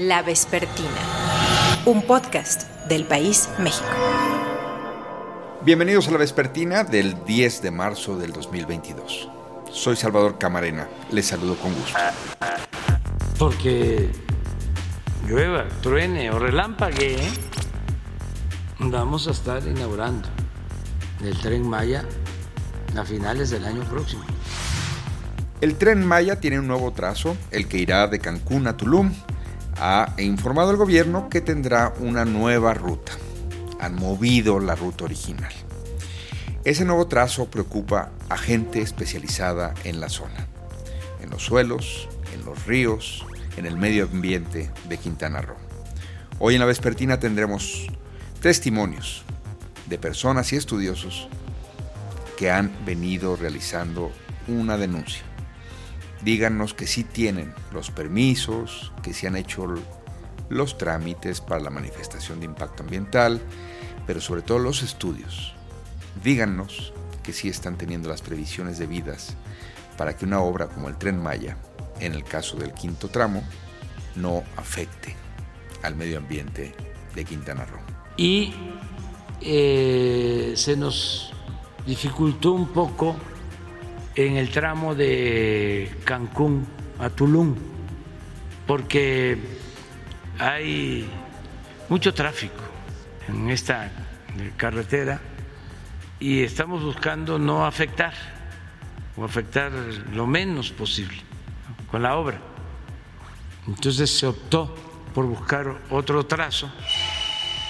La Vespertina, un podcast del País México. Bienvenidos a La Vespertina del 10 de marzo del 2022. Soy Salvador Camarena, les saludo con gusto. Porque llueva, truene o relámpague, ¿eh? vamos a estar inaugurando el tren Maya a finales del año próximo. El tren Maya tiene un nuevo trazo, el que irá de Cancún a Tulum. Ha informado el gobierno que tendrá una nueva ruta. Han movido la ruta original. Ese nuevo trazo preocupa a gente especializada en la zona, en los suelos, en los ríos, en el medio ambiente de Quintana Roo. Hoy en la vespertina tendremos testimonios de personas y estudiosos que han venido realizando una denuncia díganos que sí tienen los permisos, que sí han hecho los trámites para la manifestación de impacto ambiental, pero sobre todo los estudios. Díganos que sí están teniendo las previsiones debidas para que una obra como el tren Maya, en el caso del quinto tramo, no afecte al medio ambiente de Quintana Roo. Y eh, se nos dificultó un poco en el tramo de Cancún a Tulum, porque hay mucho tráfico en esta carretera y estamos buscando no afectar o afectar lo menos posible con la obra. Entonces se optó por buscar otro trazo.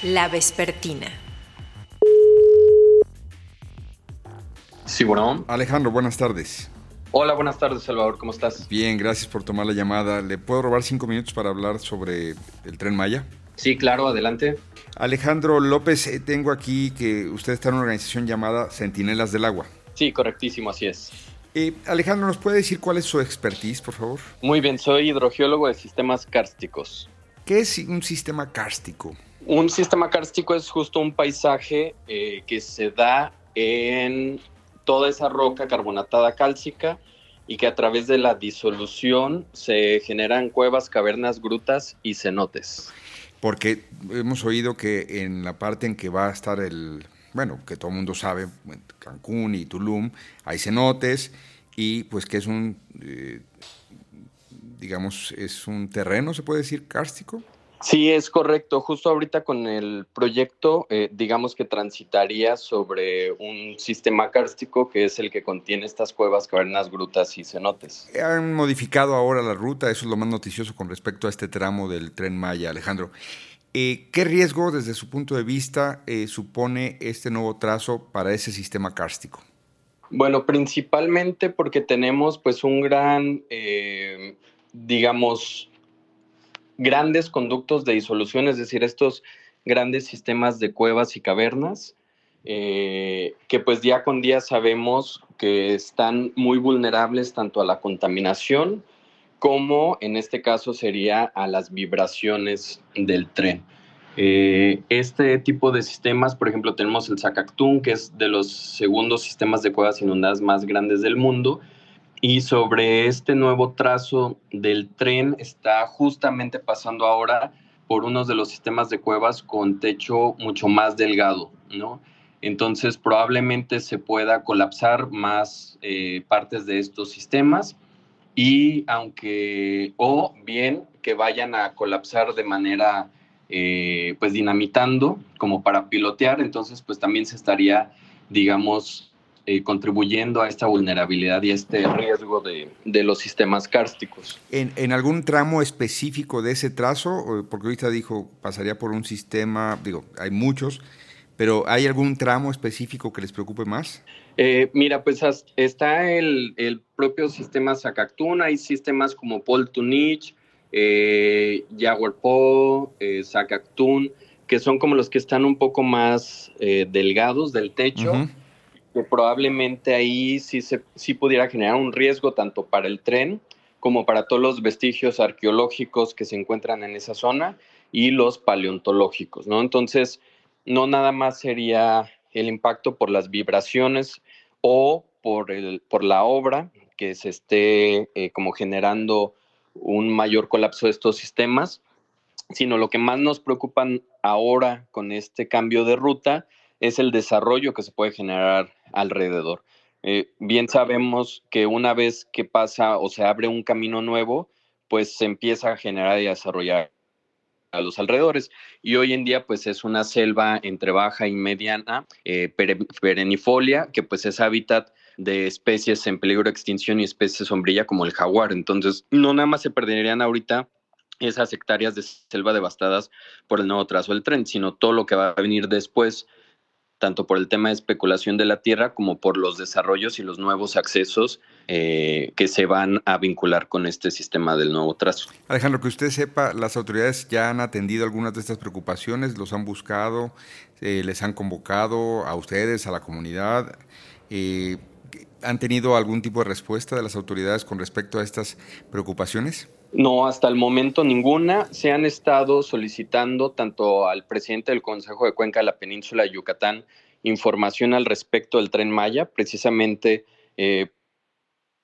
La vespertina. Sí, bueno. Alejandro, buenas tardes. Hola, buenas tardes, Salvador. ¿Cómo estás? Bien, gracias por tomar la llamada. ¿Le puedo robar cinco minutos para hablar sobre el tren Maya? Sí, claro, adelante. Alejandro López, eh, tengo aquí que usted está en una organización llamada Centinelas del Agua. Sí, correctísimo, así es. Eh, Alejandro, ¿nos puede decir cuál es su expertise, por favor? Muy bien, soy hidrogeólogo de sistemas kársticos. ¿Qué es un sistema kárstico? Un sistema kárstico es justo un paisaje eh, que se da en toda esa roca carbonatada cálcica y que a través de la disolución se generan cuevas, cavernas, grutas y cenotes. Porque hemos oído que en la parte en que va a estar el, bueno, que todo el mundo sabe, Cancún y Tulum, hay cenotes y pues que es un, eh, digamos, es un terreno, se puede decir, kárstico. Sí, es correcto. Justo ahorita con el proyecto, eh, digamos que transitaría sobre un sistema kárstico que es el que contiene estas cuevas, cavernas, grutas y cenotes. Han modificado ahora la ruta, eso es lo más noticioso con respecto a este tramo del tren Maya, Alejandro. Eh, ¿Qué riesgo desde su punto de vista eh, supone este nuevo trazo para ese sistema kárstico? Bueno, principalmente porque tenemos pues un gran, digamos, grandes conductos de disolución, es decir, estos grandes sistemas de cuevas y cavernas, eh, que pues día con día sabemos que están muy vulnerables tanto a la contaminación como en este caso sería a las vibraciones del tren. Eh, este tipo de sistemas, por ejemplo, tenemos el Zacactún, que es de los segundos sistemas de cuevas inundadas más grandes del mundo, y sobre este nuevo trazo del tren está justamente pasando ahora por uno de los sistemas de cuevas con techo mucho más delgado, ¿no? Entonces probablemente se pueda colapsar más eh, partes de estos sistemas y aunque, o bien que vayan a colapsar de manera, eh, pues dinamitando como para pilotear, entonces pues también se estaría, digamos, eh, contribuyendo a esta vulnerabilidad y a este riesgo de, de los sistemas kársticos. ¿En, ¿En, algún tramo específico de ese trazo? Porque ahorita dijo, pasaría por un sistema, digo, hay muchos, pero ¿hay algún tramo específico que les preocupe más? Eh, mira, pues está el, el, propio sistema Zacactún, hay sistemas como Pol Tunich, eh, Jaguar Po, eh, Zacactún, que son como los que están un poco más eh, delgados del techo. Uh -huh que probablemente ahí sí, se, sí pudiera generar un riesgo tanto para el tren como para todos los vestigios arqueológicos que se encuentran en esa zona y los paleontológicos, ¿no? Entonces, no nada más sería el impacto por las vibraciones o por, el, por la obra que se esté eh, como generando un mayor colapso de estos sistemas, sino lo que más nos preocupa ahora con este cambio de ruta es el desarrollo que se puede generar alrededor. Eh, bien sabemos que una vez que pasa o se abre un camino nuevo, pues se empieza a generar y a desarrollar a los alrededores. Y hoy en día, pues es una selva entre baja y mediana, eh, perennifolia, que pues es hábitat de especies en peligro de extinción y especies sombrilla como el jaguar. Entonces, no nada más se perderían ahorita esas hectáreas de selva devastadas por el nuevo trazo del tren, sino todo lo que va a venir después, tanto por el tema de especulación de la tierra como por los desarrollos y los nuevos accesos eh, que se van a vincular con este sistema del nuevo trazo. Alejandro, que usted sepa, las autoridades ya han atendido algunas de estas preocupaciones, los han buscado, eh, les han convocado a ustedes, a la comunidad. Eh, ¿Han tenido algún tipo de respuesta de las autoridades con respecto a estas preocupaciones? No, hasta el momento ninguna. Se han estado solicitando tanto al presidente del Consejo de Cuenca de la Península de Yucatán información al respecto del tren Maya, precisamente eh,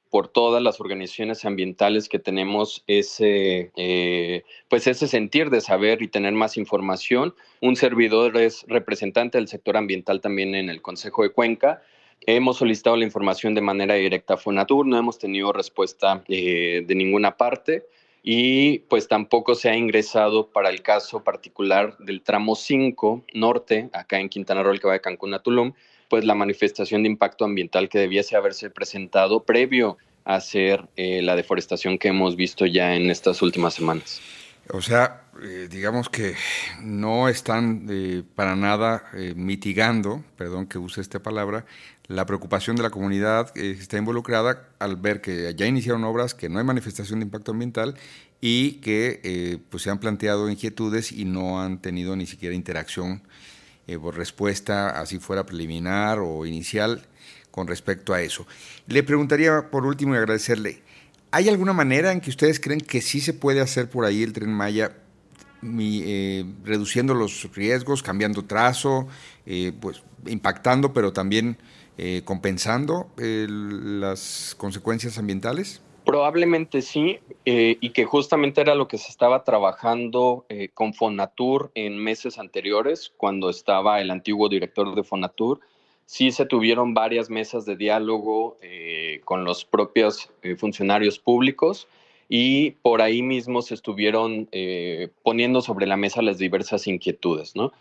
por todas las organizaciones ambientales que tenemos ese, eh, pues ese sentir de saber y tener más información. Un servidor es representante del sector ambiental también en el Consejo de Cuenca Hemos solicitado la información de manera directa a Fonatur, no hemos tenido respuesta eh, de ninguna parte y pues tampoco se ha ingresado para el caso particular del tramo 5 norte, acá en Quintana Roo, el que va de Cancún a Tulum, pues la manifestación de impacto ambiental que debiese haberse presentado previo a hacer eh, la deforestación que hemos visto ya en estas últimas semanas. O sea, eh, digamos que no están para nada mitigando, perdón que use esta palabra, la preocupación de la comunidad que está involucrada al ver que ya iniciaron obras, que no hay manifestación de impacto ambiental y que eh, pues se han planteado inquietudes y no han tenido ni siquiera interacción eh, por respuesta, así fuera preliminar o inicial, con respecto a eso. Le preguntaría por último y agradecerle, ¿hay alguna manera en que ustedes creen que sí se puede hacer por ahí el tren Maya eh, reduciendo los riesgos, cambiando trazo, pues impactando, pero también eh, compensando las consecuencias ambientales? Probablemente sí, eh, y que justamente era lo que se estaba trabajando eh, con Fonatur en meses anteriores, cuando estaba el antiguo director de Fonatur. Sí se tuvieron varias mesas de diálogo con los propios funcionarios públicos y por ahí mismo se estuvieron poniendo sobre la mesa las diversas inquietudes, ¿no?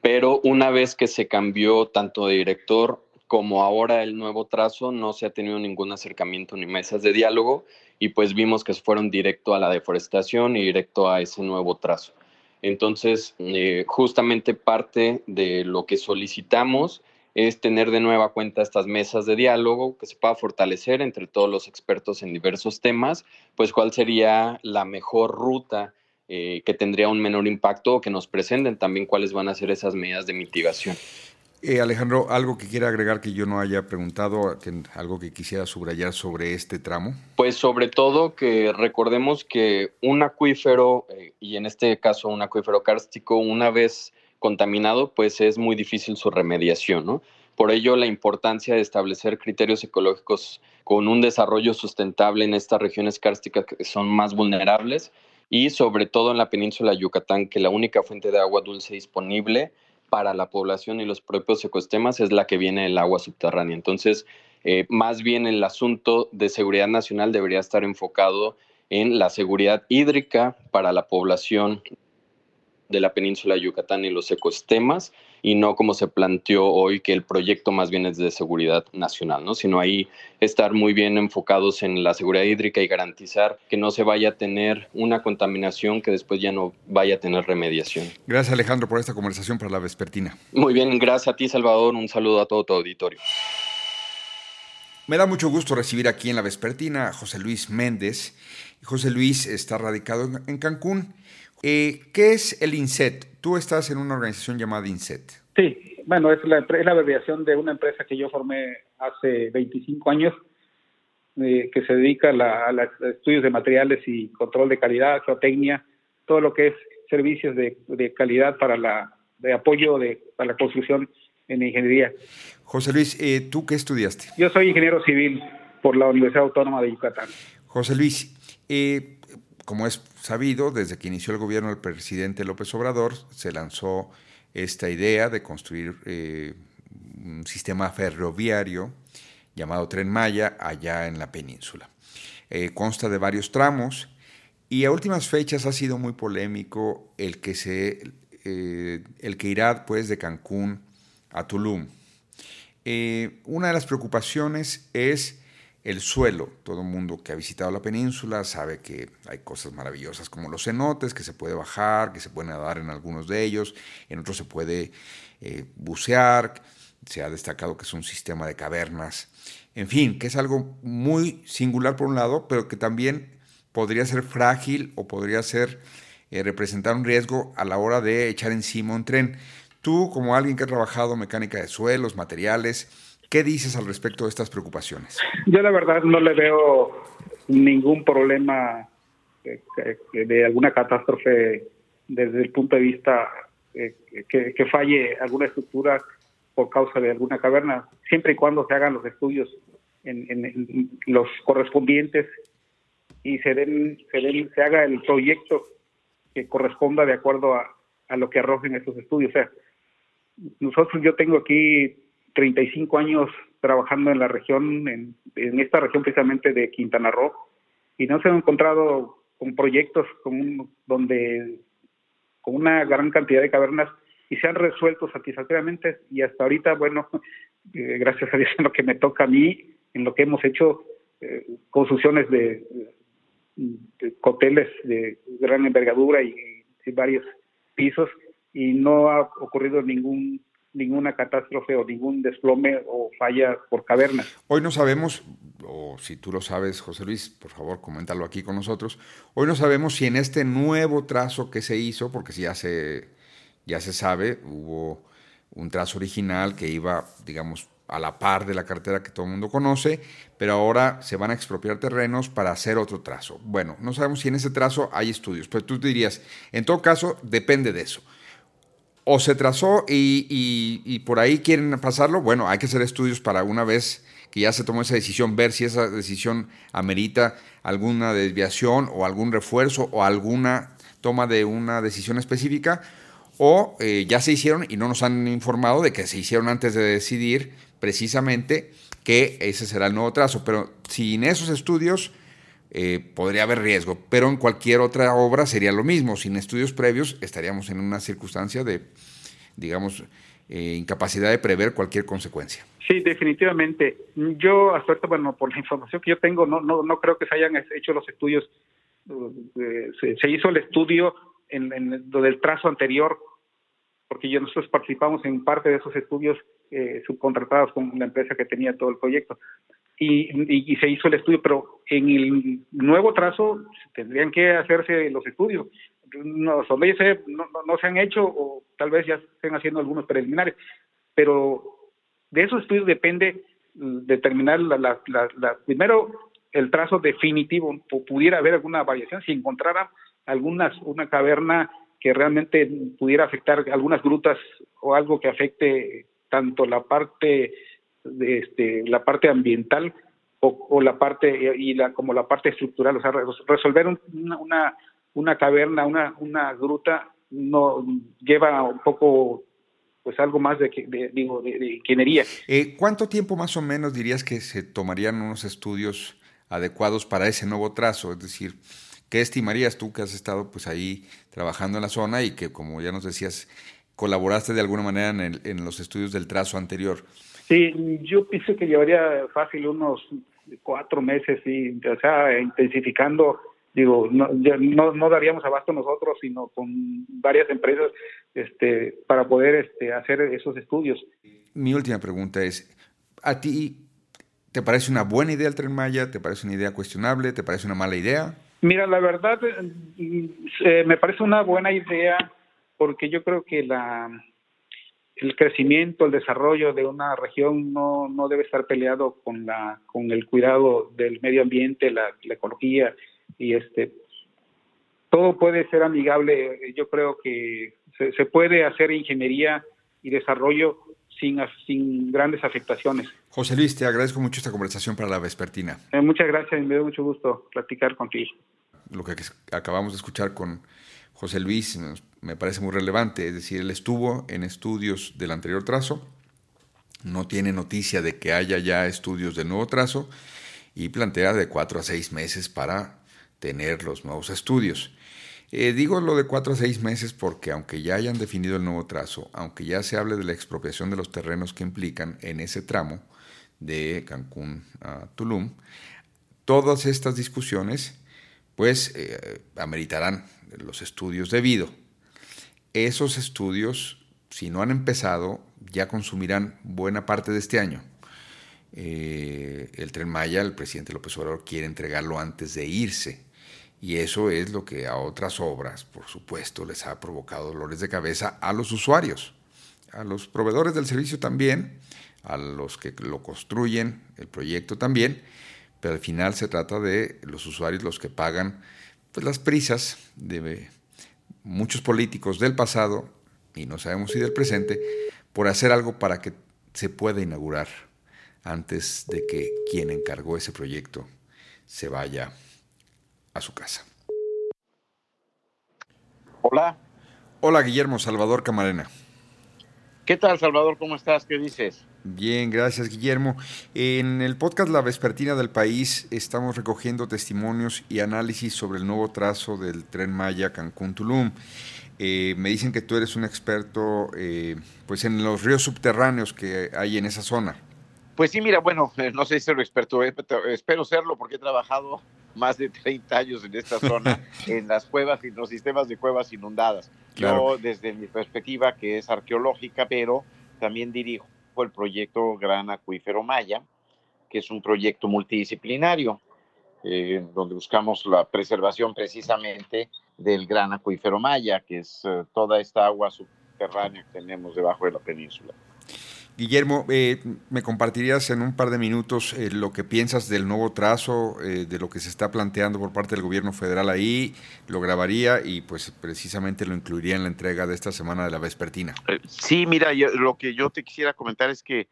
Pero una vez que se cambió tanto de director como ahora el nuevo trazo no se ha tenido ningún acercamiento ni mesas de diálogo y pues vimos que se fueron directo a la deforestación y directo a ese nuevo trazo. Entonces, eh, justamente parte de lo que solicitamos es tener de nueva cuenta estas mesas de diálogo que se pueda fortalecer entre todos los expertos en diversos temas, pues cuál sería la mejor ruta eh, que tendría un menor impacto o que nos presenten también cuáles van a ser esas medidas de mitigación. Eh, Alejandro, ¿algo que quiera agregar que yo no haya preguntado, algo que quisiera subrayar sobre este tramo? Pues sobre todo que recordemos que un acuífero, eh, y en este caso un acuífero kárstico, una vez contaminado, pues es muy difícil su remediación, ¿no? Por ello, la importancia de establecer criterios ecológicos con un desarrollo sustentable en estas regiones kársticas que son más vulnerables y sobre todo en la península de Yucatán, que la única fuente de agua dulce disponible para la población y los propios ecosistemas es la que viene del agua subterránea. Entonces, eh, más bien el asunto de seguridad nacional debería estar enfocado en la seguridad hídrica para la población de la península de Yucatán y los ecosistemas, y no como se planteó hoy que el proyecto más bien es de seguridad nacional, ¿no? sino ahí estar muy bien enfocados en la seguridad hídrica y garantizar que no se vaya a tener una contaminación que después ya no vaya a tener remediación. Gracias Alejandro por esta conversación para la vespertina. Muy bien, gracias a ti Salvador, un saludo a todo tu auditorio. Me da mucho gusto recibir aquí en la vespertina a José Luis Méndez. José Luis está radicado en Cancún eh, ¿Qué es el INSET? Tú estás en una organización llamada INSET. Sí, bueno, es la, es la abreviación de una empresa que yo formé hace 25 años, eh, que se dedica a, los estudios de materiales y control de calidad, geotecnia, todo lo que es servicios de, calidad para la de apoyo de, para la construcción en ingeniería. José Luis, eh, ¿tú qué estudiaste? Yo soy ingeniero civil por la Universidad Autónoma de Yucatán. José Luis, eh, como es sabido, desde que inició el gobierno del presidente López Obrador, se lanzó esta idea de construir eh, un sistema ferroviario llamado Tren Maya allá en la península. Eh, consta de varios tramos y a últimas fechas ha sido muy polémico el que, se, eh, el que irá pues, de Cancún a Tulum. una de las preocupaciones es el suelo. Todo el mundo que ha visitado la península sabe que hay cosas maravillosas como los cenotes, que se puede bajar, que se puede nadar en algunos de ellos, en otros se puede eh, bucear, se ha destacado que es un sistema de cavernas, en fin, que es algo muy singular por un lado, pero que también podría ser frágil o podría ser eh, representar un riesgo a la hora de echar encima un tren. Tú, como alguien que ha trabajado mecánica de suelos, materiales, ¿Qué dices al respecto de estas preocupaciones? Yo la verdad no le veo ningún problema de alguna catástrofe desde el punto de vista eh, que, falle alguna estructura por causa de alguna caverna, siempre y cuando se hagan los estudios en, los correspondientes y se, den, se, se haga el proyecto que corresponda de acuerdo a, a lo que arrojen esos estudios. O sea, nosotros, yo tengo aquí 35 años trabajando en la región, en, esta región precisamente de Quintana Roo, y nos hemos encontrado con proyectos con donde con una gran cantidad de cavernas y se han resuelto satisfactoriamente y hasta ahorita, bueno, eh, gracias a Dios en lo que me toca a mí, en lo que hemos hecho eh, construcciones de, de, hoteles de gran envergadura y varios pisos y no ha ocurrido ningún ninguna catástrofe o ningún desplome o falla por caverna. Hoy no sabemos, o si tú lo sabes, José Luis, por favor, coméntalo aquí con nosotros. Hoy no sabemos si en este nuevo trazo que se hizo, porque si ya se, ya se sabe, hubo un trazo original que iba, digamos, a la par de la cartera que todo el mundo conoce, pero ahora se van a expropiar terrenos para hacer otro trazo. Bueno, no sabemos si en ese trazo hay estudios, pero tú dirías, en todo caso, depende de eso o se trazó y, por ahí quieren pasarlo, bueno, hay que hacer estudios para una vez que ya se tomó esa decisión, ver si esa decisión amerita alguna desviación o algún refuerzo o alguna toma de una decisión específica, o eh, ya se hicieron y no nos han informado de que se hicieron antes de decidir precisamente que ese será el nuevo trazo. Pero sin esos estudios eh, podría haber riesgo, pero en cualquier otra obra sería lo mismo. Sin estudios previos estaríamos en una circunstancia de, digamos, eh, incapacidad de prever cualquier consecuencia. Sí, definitivamente. Yo hasta ahorita, bueno, por la información que yo tengo, no, no, no creo que se hayan hecho los estudios. Eh, se, hizo el estudio en, en del trazo anterior, porque nosotros participamos en parte de esos estudios subcontratados con la empresa que tenía todo el proyecto y, se hizo el estudio, pero en el nuevo trazo tendrían que hacerse los estudios. No, no, no, se han hecho o tal vez ya estén haciendo algunos preliminares, pero de esos estudios depende determinar la, la, primero el trazo definitivo, o pudiera haber alguna variación, si encontrara algunas, una caverna que realmente pudiera afectar algunas grutas o algo que afecte tanto la parte de este, la parte ambiental o, la parte y la como la parte estructural, o sea, resolver una, una, caverna, una, una gruta no lleva un poco pues algo más de, digo, de, ingeniería. Eh, ¿Cuánto tiempo más o menos dirías que se tomarían unos estudios adecuados para ese nuevo trazo? Es decir, ¿qué estimarías tú que has estado pues ahí trabajando en la zona y que como ya nos decías, colaboraste de alguna manera en, en los estudios del trazo anterior? Sí, yo pienso que llevaría fácil unos cuatro meses, y, o sea, intensificando, digo, no, no, no daríamos abasto nosotros, sino con varias empresas este, para poder este, hacer esos estudios. Mi última pregunta es, ¿a ti te parece una buena idea el Tren Maya? ¿Te parece una idea cuestionable? ¿Te parece una mala idea? Mira, la verdad, eh, eh, me parece una buena idea porque yo creo que la el crecimiento, el desarrollo de una región no, no debe estar peleado con la con el cuidado del medio ambiente, la, ecología y este todo puede ser amigable. Yo creo que se, puede hacer ingeniería y desarrollo sin, sin grandes afectaciones. José Luis, te agradezco mucho esta conversación para la vespertina. Eh, muchas gracias, me dio mucho gusto platicar contigo. lo que acabamos de escuchar con José Luis me parece muy relevante, es decir, él estuvo en estudios del anterior trazo, no tiene noticia de que haya ya estudios del nuevo trazo y plantea de cuatro a seis meses para tener los nuevos estudios. Eh, digo lo de cuatro a seis meses porque aunque ya hayan definido el nuevo trazo, aunque ya se hable de la expropiación de los terrenos que implican en ese tramo de Cancún a Tulum, todas estas discusiones pues eh, ameritarán los estudios debido. Esos estudios, si no han empezado, ya consumirán buena parte de este año. Eh, el tren Maya, el presidente López Obrador quiere entregarlo antes de irse y eso es lo que a otras obras, por supuesto, les ha provocado dolores de cabeza a los usuarios, a los proveedores del servicio también, a los que lo construyen, el proyecto también, pero al final se trata de los usuarios los que pagan pues, las prisas de muchos políticos del pasado, y no sabemos si del presente, por hacer algo para que se pueda inaugurar antes de que quien encargó ese proyecto se vaya a su casa. Hola. Hola, Guillermo Salvador Camarena. ¿Qué tal, Salvador? ¿Cómo estás? ¿Qué dices? Bien, gracias, Guillermo. En el podcast La Vespertina del País estamos recogiendo testimonios y análisis sobre el nuevo trazo del tren Maya Cancún-Tulum. Eh, me dicen que tú eres un experto eh, pues en los ríos subterráneos que hay en esa zona. Pues sí, mira, bueno, no sé si soy experto, eh, espero serlo porque he trabajado más de 30 años en esta zona, en las cuevas y los sistemas de cuevas inundadas. Yo, desde mi perspectiva, que es arqueológica, pero también dirijo el proyecto Gran Acuífero Maya, que es un proyecto multidisciplinario, eh, donde buscamos la preservación precisamente del Gran Acuífero Maya, que es eh, toda esta agua subterránea que tenemos debajo de la península. Guillermo, eh, ¿me compartirías en un par de minutos eh, lo que piensas del nuevo trazo, eh, de lo que se está planteando por parte del gobierno federal ahí? Lo grabaría y pues precisamente lo incluiría en la entrega de esta semana de la Vespertina. Sí, mira, lo que yo te quisiera comentar es que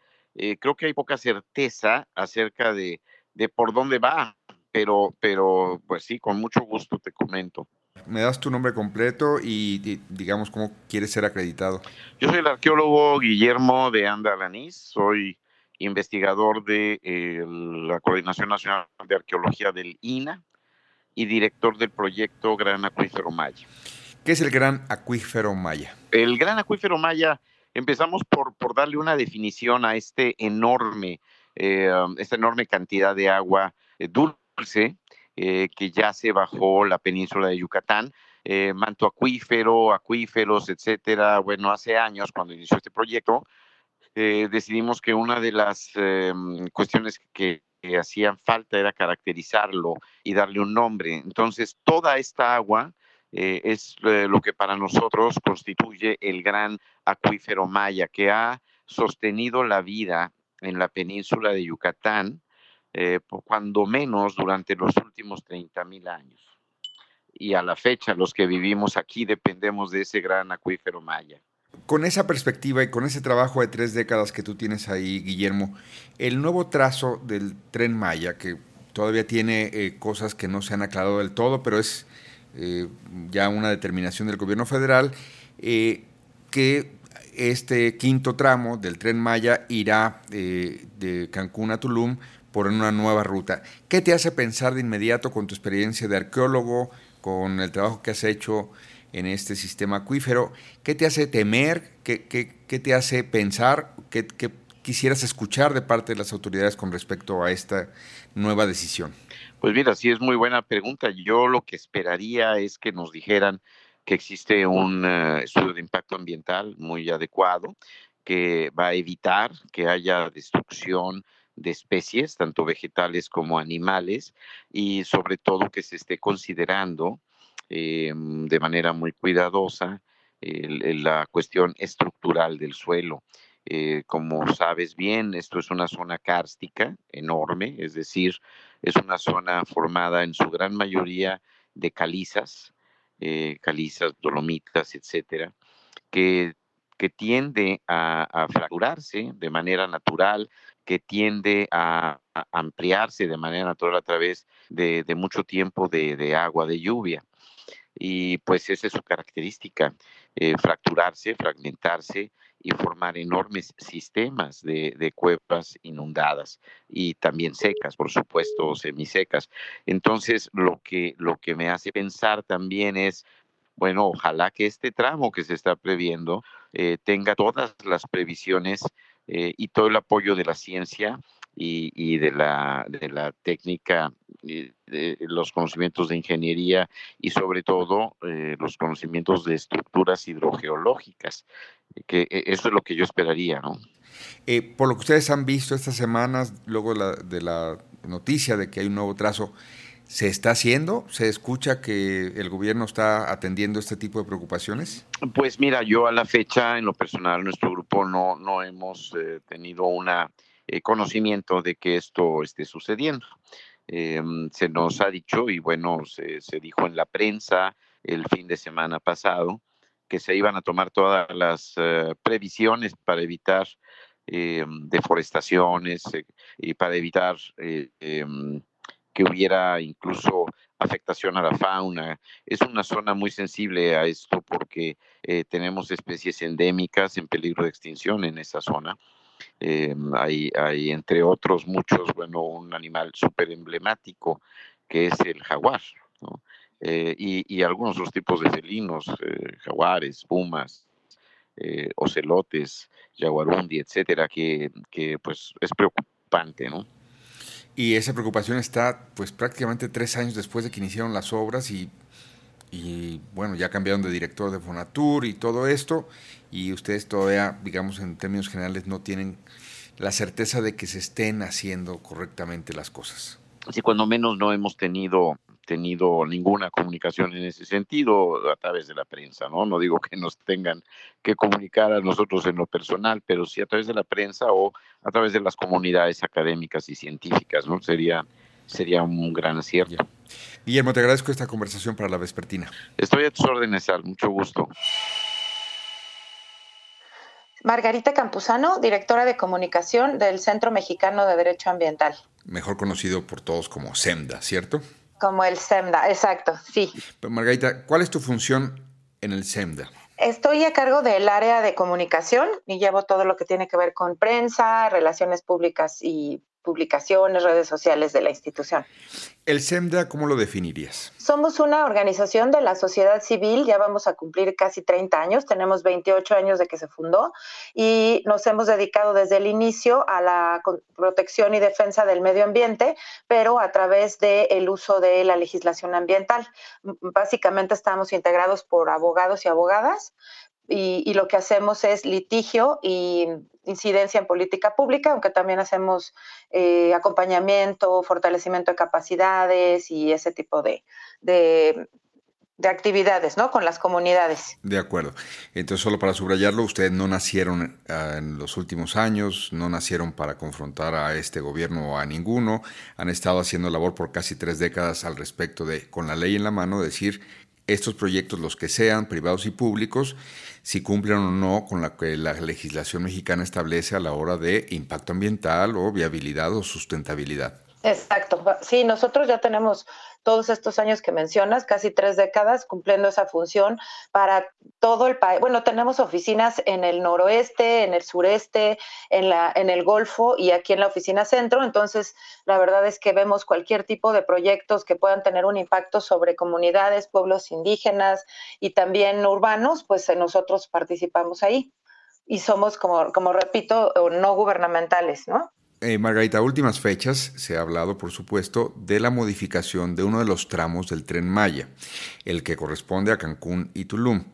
creo que hay poca certeza acerca de, de por dónde va, pero, pero pues sí, con mucho gusto te comento. ¿Me das tu nombre completo y, digamos cómo quieres ser acreditado? Yo soy el arqueólogo Guillermo de Anda soy investigador de eh, la Coordinación Nacional de Arqueología del INA y director del proyecto Gran Acuífero Maya. ¿Qué es el Gran Acuífero Maya? El Gran Acuífero Maya, empezamos por, por darle una definición a este enorme, eh, esta enorme cantidad de agua eh, dulce eh, que ya se bajó la península de Yucatán, eh, manto acuífero, acuíferos, etcétera. Bueno, hace años, cuando inició este proyecto, eh, decidimos que una de las cuestiones que, hacían falta era caracterizarlo y darle un nombre. Entonces, toda esta agua es lo que para nosotros constituye el gran acuífero maya, que ha sostenido la vida en la península de Yucatán eh, cuando menos durante los últimos 30 mil años. Y a la fecha, los que vivimos aquí dependemos de ese gran acuífero maya. Con esa perspectiva y con ese trabajo de tres décadas que tú tienes ahí, Guillermo, el nuevo trazo del tren Maya, que todavía tiene eh, cosas que no se han aclarado del todo, pero es eh, ya una determinación del gobierno federal, que este quinto tramo del tren Maya irá de Cancún a Tulum por una nueva ruta. ¿Qué te hace pensar de inmediato con tu experiencia de arqueólogo, con el trabajo que has hecho en este sistema acuífero? ¿Qué te hace temer? ¿Qué, qué, te hace pensar? ¿Qué, ¿Qué, quisieras escuchar de parte de las autoridades con respecto a esta nueva decisión? Pues mira, sí es muy buena pregunta. Yo lo que esperaría es que nos dijeran que existe un eh, estudio de impacto ambiental muy adecuado que va a evitar que haya destrucción de especies, tanto vegetales como animales, y sobre todo que se esté considerando eh, de manera muy cuidadosa la cuestión estructural del suelo. Eh, como sabes bien, esto es una zona kárstica enorme, es decir, es una zona formada en su gran mayoría de calizas, eh, calizas, dolomitas, etcétera, que que tiende a, fracturarse de manera natural que tiende a, ampliarse de manera natural a través de, mucho tiempo de, agua, de lluvia. Y pues esa es su característica, eh, fracturarse, fragmentarse y formar enormes sistemas de, cuevas inundadas y también secas, por supuesto, semisecas. Entonces, lo que, lo que me hace pensar también es, bueno, ojalá que este tramo que se está previendo eh, tenga todas las previsiones eh, y todo el apoyo de la ciencia y, de, la, de la técnica, los conocimientos de ingeniería y sobre todo eh, los conocimientos de estructuras hidrogeológicas, que e, eso es lo que yo esperaría, ¿no? Eh, por lo que ustedes han visto estas semanas, luego de la noticia de que hay un nuevo trazo, ¿Se está haciendo? ¿Se escucha que el gobierno está atendiendo este tipo de preocupaciones? Pues mira, yo a la fecha, en lo personal, nuestro grupo no, no hemos eh, tenido un eh, conocimiento de que esto esté sucediendo. Em, se nos ha dicho, y bueno, se, se, dijo en la prensa el fin de semana pasado, que se iban a tomar todas las eh, previsiones para evitar em, deforestaciones y para evitar em, que hubiera incluso afectación a la fauna. Es una zona muy sensible a esto porque eh, tenemos especies endémicas en peligro de extinción en esa zona. Eh, hay, hay, entre otros, muchos, bueno, un animal súper emblemático que es el jaguar, eh, y, y, algunos otros tipos de felinos, jaguares, pumas, ocelotes, jaguarundi, etcétera, que, que pues es preocupante, ¿no? Y esa preocupación está pues prácticamente tres años después de que iniciaron las obras y, bueno, ya cambiaron de director de Fonatur y todo esto y ustedes todavía, digamos en términos generales, no tienen la certeza de que se estén haciendo correctamente las cosas. Sí, cuando menos no hemos tenido tenido ninguna comunicación en ese sentido a través de la prensa, ¿no? No digo que nos tengan que comunicar a nosotros en lo personal, pero sí a través de la prensa o a través de las comunidades académicas y científicas, ¿no? Sería, sería un gran acierto. Guillermo, te agradezco esta conversación para la vespertina. Estoy a tus órdenes, Al, mucho gusto. Margarita Campuzano, directora de comunicación del Centro Mexicano de Derecho Ambiental. Mejor conocido por todos como SEMDA, ¿cierto? Como el SEMDA, exacto, sí. Margarita, ¿cuál es tu función en el SEMDA? Estoy a cargo del área de comunicación y llevo todo lo que tiene que ver con prensa, relaciones públicas y publicaciones, redes sociales de la institución. ¿El SEMDA cómo lo definirías? Somos una organización de la sociedad civil, ya vamos a cumplir casi 30 años, tenemos 28 años de que se fundó y nos hemos dedicado desde el inicio a la protección y defensa del medio ambiente, pero a través del uso de la legislación ambiental. Básicamente estamos integrados por abogados y abogadas, y, lo que hacemos es litigio y incidencia en política pública, aunque también hacemos eh, acompañamiento, fortalecimiento de capacidades y ese tipo de, de, actividades, ¿no? Con las comunidades. De acuerdo. Entonces, solo para subrayarlo, ustedes no nacieron ah, en los últimos años, no nacieron para confrontar a este gobierno o a ninguno, han estado haciendo labor por casi tres décadas al respecto de, con la ley en la mano, decir estos proyectos, los que sean, privados y públicos, si cumplen o no con lo que la legislación mexicana establece a la hora de impacto ambiental o viabilidad o sustentabilidad. Exacto. Sí, nosotros ya tenemos todos estos años que mencionas, casi tres décadas cumpliendo esa función para todo el país. Bueno, tenemos oficinas en el noroeste, en el sureste, en, la, en el Golfo y aquí en la oficina centro. Entonces, la verdad es que vemos cualquier tipo de proyectos que puedan tener un impacto sobre comunidades, pueblos indígenas y también urbanos, pues nosotros participamos ahí. Y somos, como, como repito, no gubernamentales, ¿no? Eh, Margarita, últimas fechas se ha hablado, por supuesto, de la modificación de uno de los tramos del tren Maya, el que corresponde a Cancún y Tulum.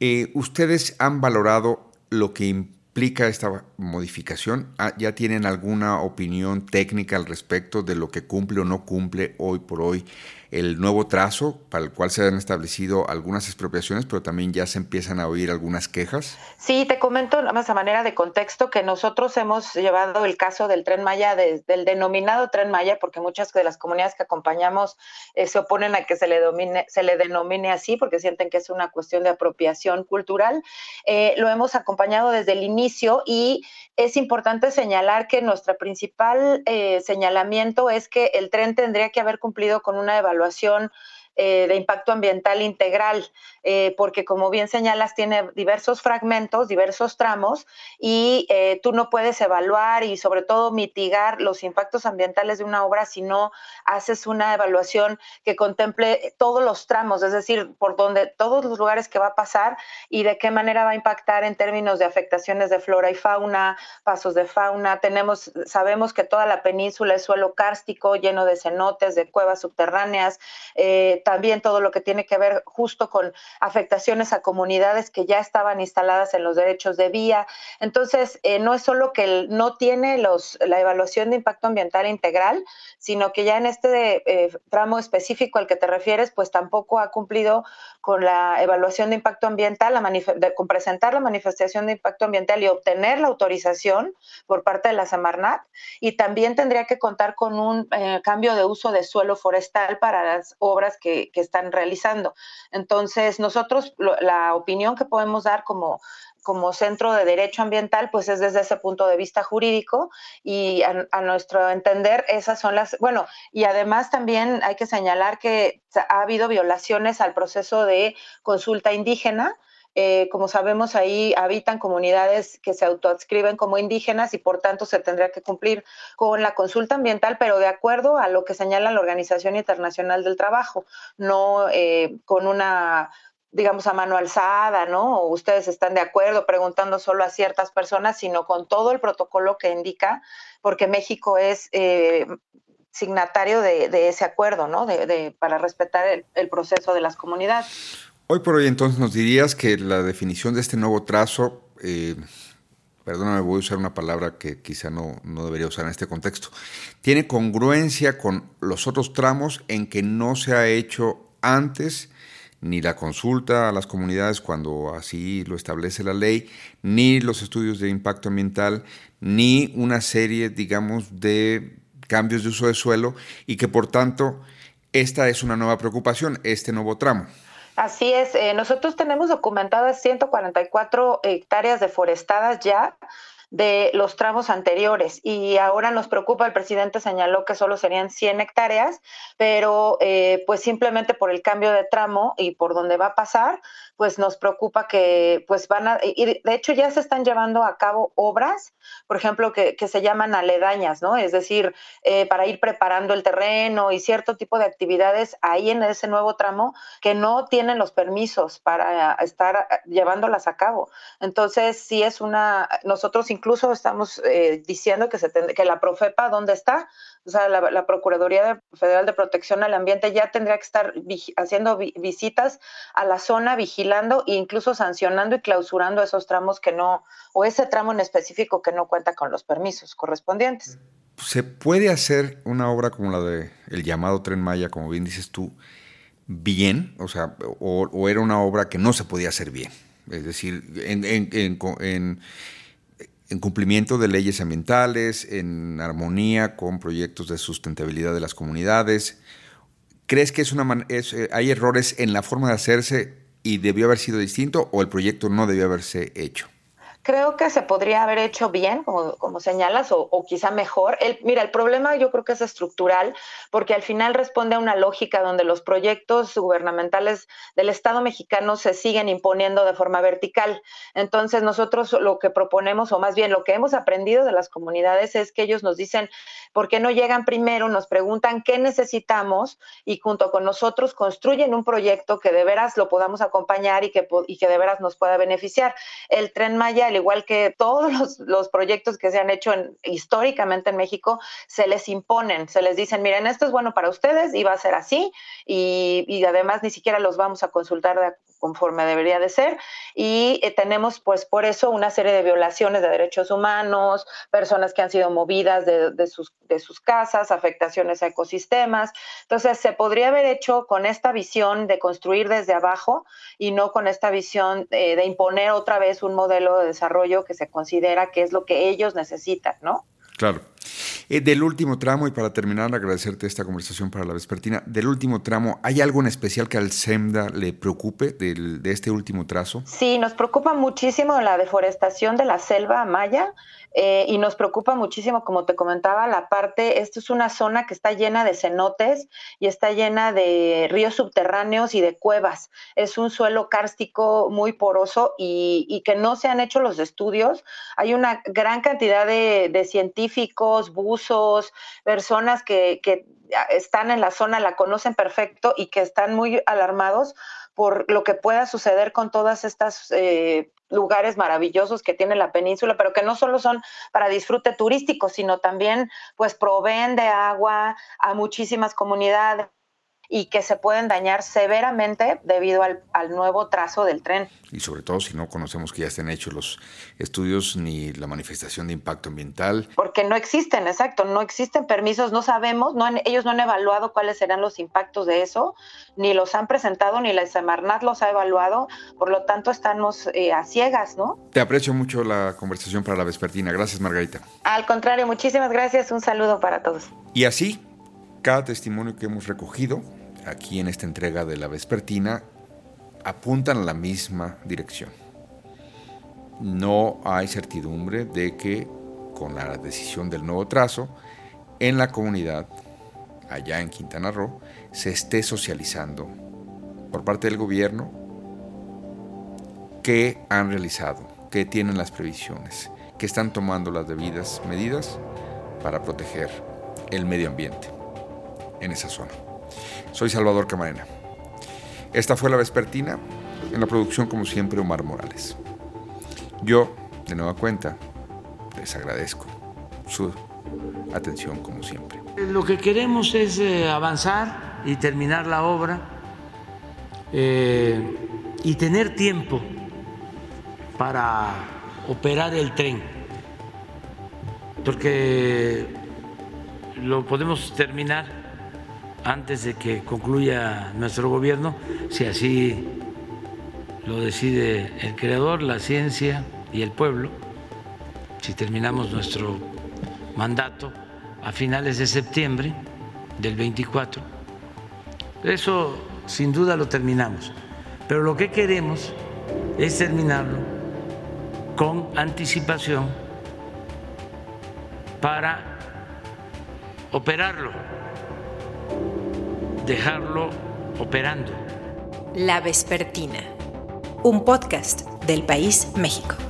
Eh, ¿Ustedes han valorado lo que implica esta modificación? Ah, ¿Ya tienen alguna opinión técnica al respecto de lo que cumple o no cumple hoy por hoy el nuevo trazo para el cual se han establecido algunas expropiaciones, pero también ya se empiezan a oír algunas quejas? Sí, te comento nada más a manera de contexto que nosotros hemos llevado el caso del tren Maya, del denominado tren Maya, porque muchas de las comunidades que acompañamos eh, se oponen a que se le, domine, se le denomine así, porque sienten que es una cuestión de apropiación cultural. Eh, lo hemos acompañado desde el inicio y es importante señalar que nuestro principal eh, señalamiento es que el tren tendría que haber cumplido con una evaluación evaluación eh, de impacto ambiental integral, eh, porque como bien señalas, tiene diversos fragmentos, diversos tramos, y eh, tú no puedes evaluar y sobre todo mitigar los impactos ambientales de una obra si no haces una evaluación que contemple todos los tramos, es decir, por donde todos los lugares que va a pasar y de qué manera va a impactar en términos de afectaciones de flora y fauna, pasos de fauna. Tenemos, sabemos que toda la península es suelo kárstico, lleno de cenotes, de cuevas subterráneas. También todo lo que tiene que ver justo con afectaciones a comunidades que ya estaban instaladas en los derechos de vía. Entonces, eh, no es solo que no tiene los, la evaluación de impacto ambiental integral, sino que ya en este eh, tramo específico al que te refieres, pues tampoco ha cumplido con la evaluación de impacto ambiental, con presentar la manifestación de impacto ambiental y obtener la autorización por parte de la Semarnat. Y también tendría que contar con un eh, cambio de uso de suelo forestal para las obras que que, están realizando. Entonces, nosotros la opinión que podemos dar como como centro de derecho ambiental, pues es desde ese punto de vista jurídico y a, nuestro entender esas son las, bueno, y además también hay que señalar que ha habido violaciones al proceso de consulta indígena, eh, como sabemos, ahí habitan comunidades que se autoadscriben como indígenas y por tanto se tendría que cumplir con la consulta ambiental, pero de acuerdo a lo que señala la Organización Internacional del Trabajo, no eh, con una digamos, a mano alzada, ¿no? Ustedes están de acuerdo preguntando solo a ciertas personas, sino con todo el protocolo que indica, porque México es eh, signatario de, ese acuerdo, ¿no? De, para respetar el proceso de las comunidades. Hoy por hoy entonces nos dirías que la definición de este nuevo trazo, eh, perdóname, voy a usar una palabra que quizá no, no debería usar en este contexto, tiene congruencia con los otros tramos en que no se ha hecho antes ni la consulta a las comunidades cuando así lo establece la ley, ni los estudios de impacto ambiental, ni una serie, digamos, de cambios de uso de suelo y que por tanto esta es una nueva preocupación, este nuevo tramo. Así es, eh, nosotros tenemos documentadas 144 hectáreas deforestadas ya de los tramos anteriores y ahora nos preocupa, el presidente señaló que solo serían 100 hectáreas, pero eh, pues simplemente por el cambio de tramo y por donde va a pasar, pues nos preocupa que pues van a, y de hecho ya se están llevando a cabo obras, por ejemplo, que, que se llaman aledañas, ¿no? Es decir, eh, para ir preparando el terreno y cierto tipo de actividades ahí en ese nuevo tramo que no tienen los permisos para estar llevándolas a cabo. Entonces, sí es una, nosotros incluso estamos eh, diciendo que, se que la Profepa, ¿dónde está? O sea, la, Procuraduría Federal de Protección al Ambiente ya tendría que estar haciendo visitas a la zona, vigilando e incluso sancionando y clausurando esos tramos que no, o ese tramo en específico que no cuenta con los permisos correspondientes. ¿Se puede hacer una obra como la de el llamado Tren Maya, como bien dices tú, bien? O sea, o, era una obra que no se podía hacer bien. Es decir, en, en, en en cumplimiento de leyes ambientales, en armonía con proyectos de sustentabilidad de las comunidades. ¿Crees que es una eh, hay errores en la forma de hacerse y debió haber sido distinto o el proyecto no debió haberse hecho? Creo que se podría haber hecho bien, como, como señalas, o, o, quizá mejor. El, mira, el problema yo creo que es estructural, porque al final responde a una lógica donde los proyectos gubernamentales del Estado mexicano se siguen imponiendo de forma vertical. Entonces, nosotros lo que proponemos, o más bien lo que hemos aprendido de las comunidades, es que ellos nos dicen, ¿por qué no llegan primero? Nos preguntan qué necesitamos y junto con nosotros construyen un proyecto que de veras lo podamos acompañar y que, y que de veras nos pueda beneficiar. El tren Maya al igual que todos los, proyectos que se han hecho históricamente en México, se les imponen, se les dicen, miren, esto es bueno para ustedes y va a ser así, y, además ni siquiera los vamos a consultar conforme debería de ser y eh, tenemos pues por eso una serie de violaciones de derechos humanos, personas que han sido movidas de, sus, de sus casas, afectaciones a ecosistemas. Entonces se podría haber hecho con esta visión de construir desde abajo y no con esta visión eh, de imponer otra vez un modelo de desarrollo que se considera que es lo que ellos necesitan, ¿no? Claro. Eh, del último tramo, y para terminar, agradecerte esta conversación para la vespertina, del último tramo, ¿hay algo en especial que al SEMDA le preocupe de este último trazo? Sí, nos preocupa muchísimo la deforestación de la selva maya. Eh, y nos preocupa muchísimo, como te comentaba, la parte, esto es una zona que está llena de cenotes y está llena de ríos subterráneos y de cuevas. Es un suelo kárstico muy poroso y, que no se han hecho los estudios. Hay una gran cantidad de, científicos, buzos, personas que, que están en la zona, la conocen perfecto y que están muy alarmados por lo que pueda suceder con todas estas eh, lugares maravillosos que tiene la península, pero que no solo son para disfrute turístico, sino también pues proveen de agua a muchísimas comunidades y que se pueden dañar severamente debido al, nuevo trazo del tren. Y sobre todo si no conocemos que ya estén hechos los estudios ni la manifestación de impacto ambiental. Porque no existen, exacto, no existen permisos, no sabemos, no ellos no han evaluado cuáles serán los impactos de eso, ni los han presentado, ni la Semarnat los ha evaluado, por lo tanto estamos eh, a ciegas, ¿no? Te aprecio mucho la conversación para la vespertina. Gracias, Margarita. Al contrario, muchísimas gracias, un saludo para todos. Y así, cada testimonio que hemos recogido aquí en esta entrega de la vespertina apuntan a la misma dirección. No hay certidumbre de que con la decisión del nuevo trazo, en la comunidad, allá en Quintana Roo, se esté socializando por parte del gobierno que han realizado, que tienen las previsiones, que están tomando las debidas medidas para proteger el medio ambiente en esa zona. Soy Salvador Camarena. Esta fue La Vespertina, en la producción como siempre Omar Morales. Yo, de nueva cuenta, les agradezco su atención como siempre. Lo que queremos es eh, avanzar y terminar la obra eh, y tener tiempo para operar el tren, porque lo podemos terminar antes de que concluya nuestro gobierno, si así lo decide el creador, la ciencia y el pueblo, si terminamos nuestro mandato a finales de septiembre del 24. Eso sin duda lo terminamos, pero lo que queremos es terminarlo con anticipación para operarlo dejarlo operando. La Vespertina, un podcast del País México.